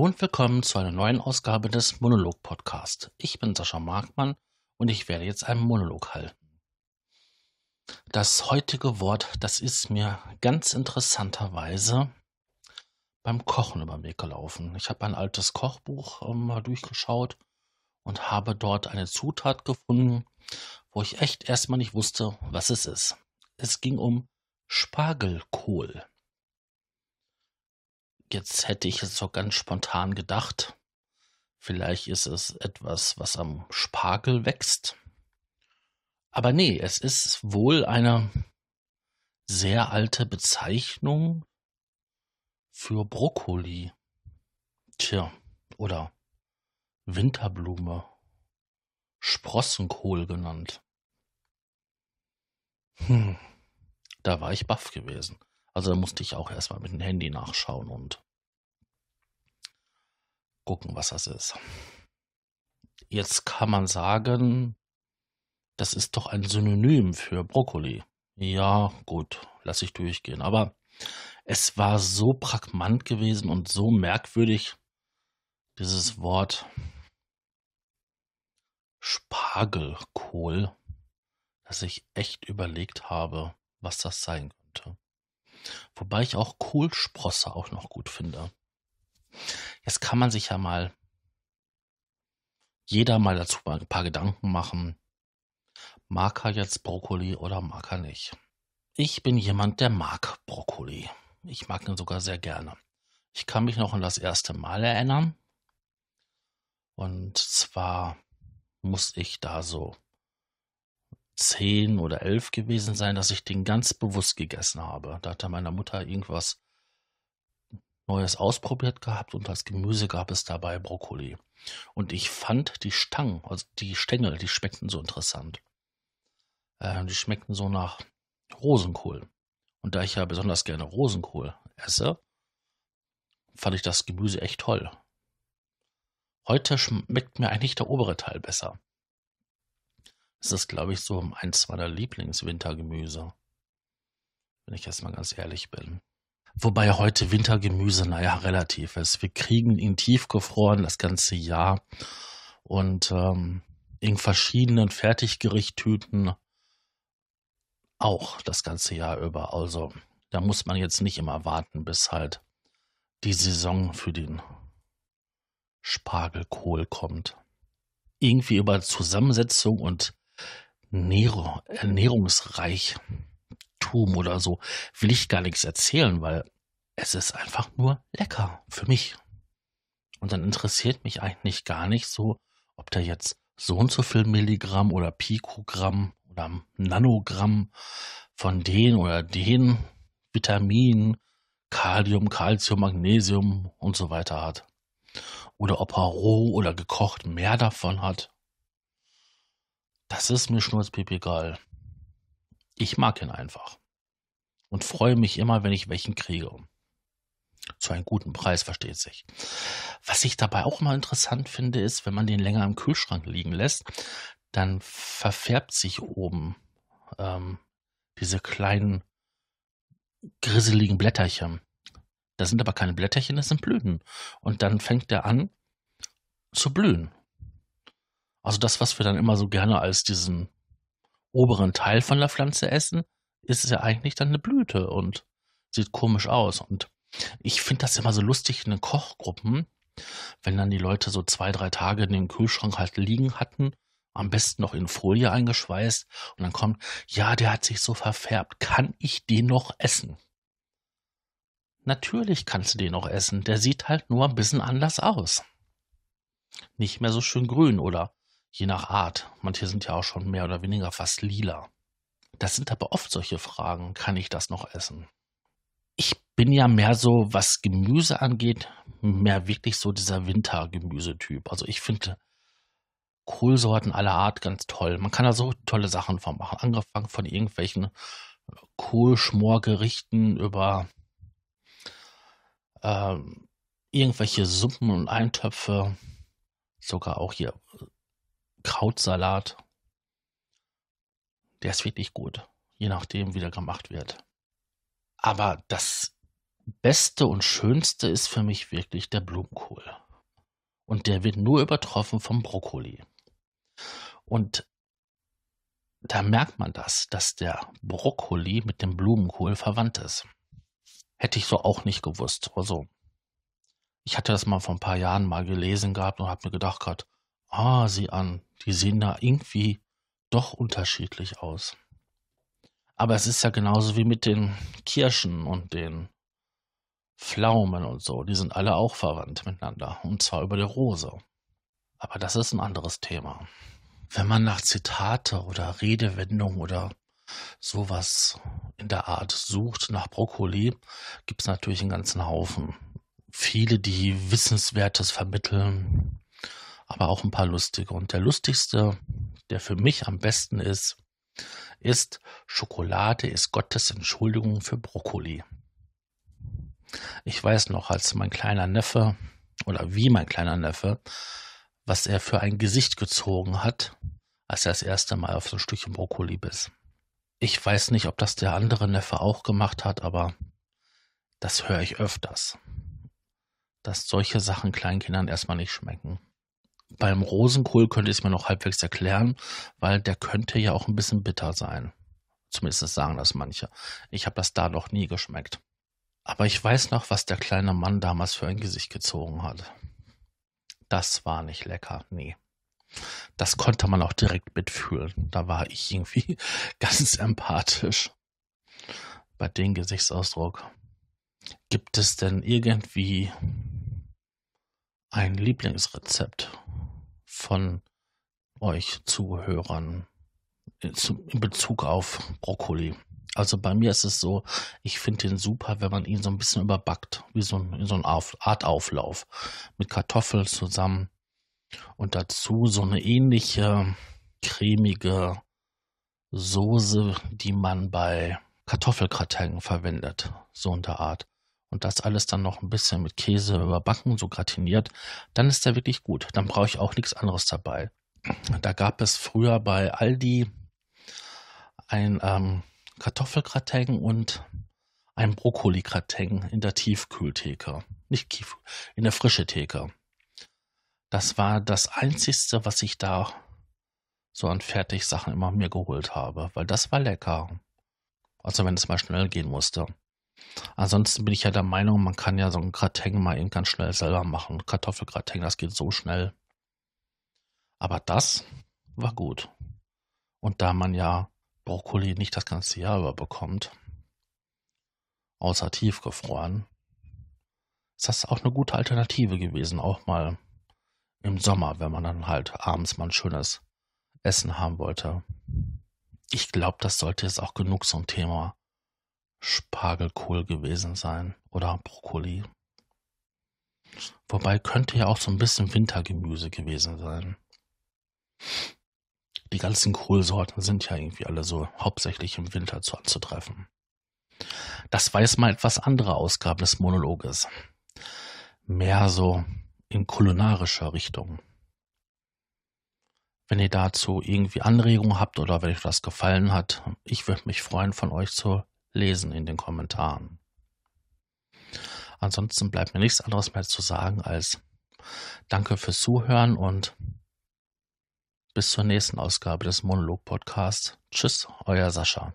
Hallo und willkommen zu einer neuen Ausgabe des Monolog Podcast. Ich bin Sascha Markmann und ich werde jetzt einen Monolog halten. Das heutige Wort, das ist mir ganz interessanterweise beim Kochen über den Weg gelaufen. Ich habe ein altes Kochbuch ähm, mal durchgeschaut und habe dort eine Zutat gefunden, wo ich echt erstmal nicht wusste, was es ist. Es ging um Spargelkohl. Jetzt hätte ich es so ganz spontan gedacht. Vielleicht ist es etwas, was am Spargel wächst. Aber nee, es ist wohl eine sehr alte Bezeichnung für Brokkoli. Tja, oder Winterblume, Sprossenkohl genannt. Hm, da war ich baff gewesen. Also da musste ich auch erstmal mit dem Handy nachschauen und gucken, was das ist. Jetzt kann man sagen, das ist doch ein Synonym für Brokkoli. Ja, gut, lass ich durchgehen. Aber es war so pragmant gewesen und so merkwürdig, dieses Wort Spargelkohl, dass ich echt überlegt habe, was das sein könnte. Wobei ich auch Kohlsprosse auch noch gut finde. Jetzt kann man sich ja mal jeder mal dazu ein paar Gedanken machen. Mag er jetzt Brokkoli oder mag er nicht? Ich bin jemand, der mag Brokkoli. Ich mag ihn sogar sehr gerne. Ich kann mich noch an das erste Mal erinnern. Und zwar muss ich da so zehn oder elf gewesen sein, dass ich den ganz bewusst gegessen habe. Da hatte meine Mutter irgendwas Neues ausprobiert gehabt und als Gemüse gab es dabei Brokkoli. Und ich fand die Stangen, also die Stängel, die schmeckten so interessant. Äh, die schmeckten so nach Rosenkohl. Und da ich ja besonders gerne Rosenkohl esse, fand ich das Gemüse echt toll. Heute schmeckt mir eigentlich der obere Teil besser. Das ist, glaube ich, so eins meiner Lieblingswintergemüse. Wenn ich jetzt mal ganz ehrlich bin. Wobei heute Wintergemüse, naja, relativ ist. Wir kriegen ihn tiefgefroren das ganze Jahr und ähm, in verschiedenen Fertiggerichttüten auch das ganze Jahr über. Also da muss man jetzt nicht immer warten, bis halt die Saison für den Spargelkohl kommt. Irgendwie über Zusammensetzung und Ernährung, Ernährungsreichtum oder so will ich gar nichts erzählen, weil es ist einfach nur lecker für mich. Und dann interessiert mich eigentlich gar nicht so, ob da jetzt so und so viel Milligramm oder Pikogramm oder Nanogramm von den oder den Vitaminen, Kalium, Calcium, Magnesium und so weiter hat. Oder ob er roh oder gekocht mehr davon hat. Das ist mir schnurzpiep egal. Ich mag ihn einfach. Und freue mich immer, wenn ich welchen kriege. Zu einem guten Preis, versteht sich. Was ich dabei auch mal interessant finde, ist, wenn man den länger im Kühlschrank liegen lässt, dann verfärbt sich oben ähm, diese kleinen grisseligen Blätterchen. Das sind aber keine Blätterchen, das sind Blüten. Und dann fängt der an zu blühen. Also das, was wir dann immer so gerne als diesen oberen Teil von der Pflanze essen, ist ja eigentlich dann eine Blüte und sieht komisch aus. Und ich finde das immer so lustig in den Kochgruppen, wenn dann die Leute so zwei, drei Tage in den Kühlschrank halt liegen hatten, am besten noch in Folie eingeschweißt und dann kommt, ja, der hat sich so verfärbt, kann ich den noch essen? Natürlich kannst du den noch essen, der sieht halt nur ein bisschen anders aus. Nicht mehr so schön grün oder Je nach Art. Manche sind ja auch schon mehr oder weniger fast lila. Das sind aber oft solche Fragen. Kann ich das noch essen? Ich bin ja mehr so, was Gemüse angeht, mehr wirklich so dieser Wintergemüsetyp. Also ich finde Kohlsorten aller Art ganz toll. Man kann da so tolle Sachen von machen. Angefangen von irgendwelchen Kohlschmorgerichten über äh, irgendwelche Suppen und Eintöpfe. Sogar auch hier Krautsalat. Der ist wirklich gut, je nachdem, wie der gemacht wird. Aber das beste und schönste ist für mich wirklich der Blumenkohl. Und der wird nur übertroffen vom Brokkoli. Und da merkt man das, dass der Brokkoli mit dem Blumenkohl verwandt ist. Hätte ich so auch nicht gewusst. Also, ich hatte das mal vor ein paar Jahren mal gelesen gehabt und habe mir gedacht gehabt, ah, sieh an, die sehen da irgendwie doch unterschiedlich aus. Aber es ist ja genauso wie mit den Kirschen und den Pflaumen und so. Die sind alle auch verwandt miteinander. Und zwar über die Rose. Aber das ist ein anderes Thema. Wenn man nach Zitate oder Redewendungen oder sowas in der Art sucht nach Brokkoli, gibt es natürlich einen ganzen Haufen. Viele, die Wissenswertes vermitteln, aber auch ein paar lustige. Und der lustigste, der für mich am besten ist, ist Schokolade ist Gottes Entschuldigung für Brokkoli. Ich weiß noch, als mein kleiner Neffe oder wie mein kleiner Neffe was er für ein Gesicht gezogen hat, als er das erste Mal auf so ein Stückchen Brokkoli biss. Ich weiß nicht, ob das der andere Neffe auch gemacht hat, aber das höre ich öfters. Dass solche Sachen Kleinkindern erstmal nicht schmecken. Beim Rosenkohl könnte ich es mir noch halbwegs erklären, weil der könnte ja auch ein bisschen bitter sein. Zumindest sagen das manche. Ich habe das da noch nie geschmeckt. Aber ich weiß noch, was der kleine Mann damals für ein Gesicht gezogen hat das war nicht lecker. Nee. Das konnte man auch direkt mitfühlen. Da war ich irgendwie ganz empathisch bei dem Gesichtsausdruck. Gibt es denn irgendwie ein Lieblingsrezept von euch Zuhörern in Bezug auf Brokkoli? Also bei mir ist es so, ich finde den super, wenn man ihn so ein bisschen überbackt, wie so ein, so eine Art Auflauf mit Kartoffeln zusammen und dazu so eine ähnliche cremige Soße, die man bei Kartoffelgratin verwendet, so in der Art. Und das alles dann noch ein bisschen mit Käse überbacken, so gratiniert, dann ist der wirklich gut. Dann brauche ich auch nichts anderes dabei. Da gab es früher bei Aldi ein ähm, Kartoffelgratin und ein Brokkoli-Gratin in der Tiefkühltheke. Nicht Tief, in der frische Theke. Das war das einzigste, was ich da so an Fertigsachen immer mir geholt habe, weil das war lecker. Also wenn es mal schnell gehen musste. Ansonsten bin ich ja der Meinung, man kann ja so ein Gratin mal eben ganz schnell selber machen. Kartoffelgratin, das geht so schnell. Aber das war gut. Und da man ja Brokkoli nicht das ganze Jahr über bekommt, außer tiefgefroren, ist das auch eine gute Alternative gewesen, auch mal im Sommer, wenn man dann halt abends mal ein schönes Essen haben wollte. Ich glaube, das sollte jetzt auch genug ein Thema Spargelkohl gewesen sein oder Brokkoli. Wobei könnte ja auch so ein bisschen Wintergemüse gewesen sein die ganzen Kohlsorten sind ja irgendwie alle so hauptsächlich im Winter zu anzutreffen. Das war jetzt mal etwas andere Ausgabe des Monologes. Mehr so in kulinarischer Richtung. Wenn ihr dazu irgendwie Anregungen habt oder wenn euch das gefallen hat, ich würde mich freuen, von euch zu lesen in den Kommentaren. Ansonsten bleibt mir nichts anderes mehr zu sagen als Danke fürs Zuhören und bis zur nächsten Ausgabe des Monolog Podcasts. Tschüss, euer Sascha.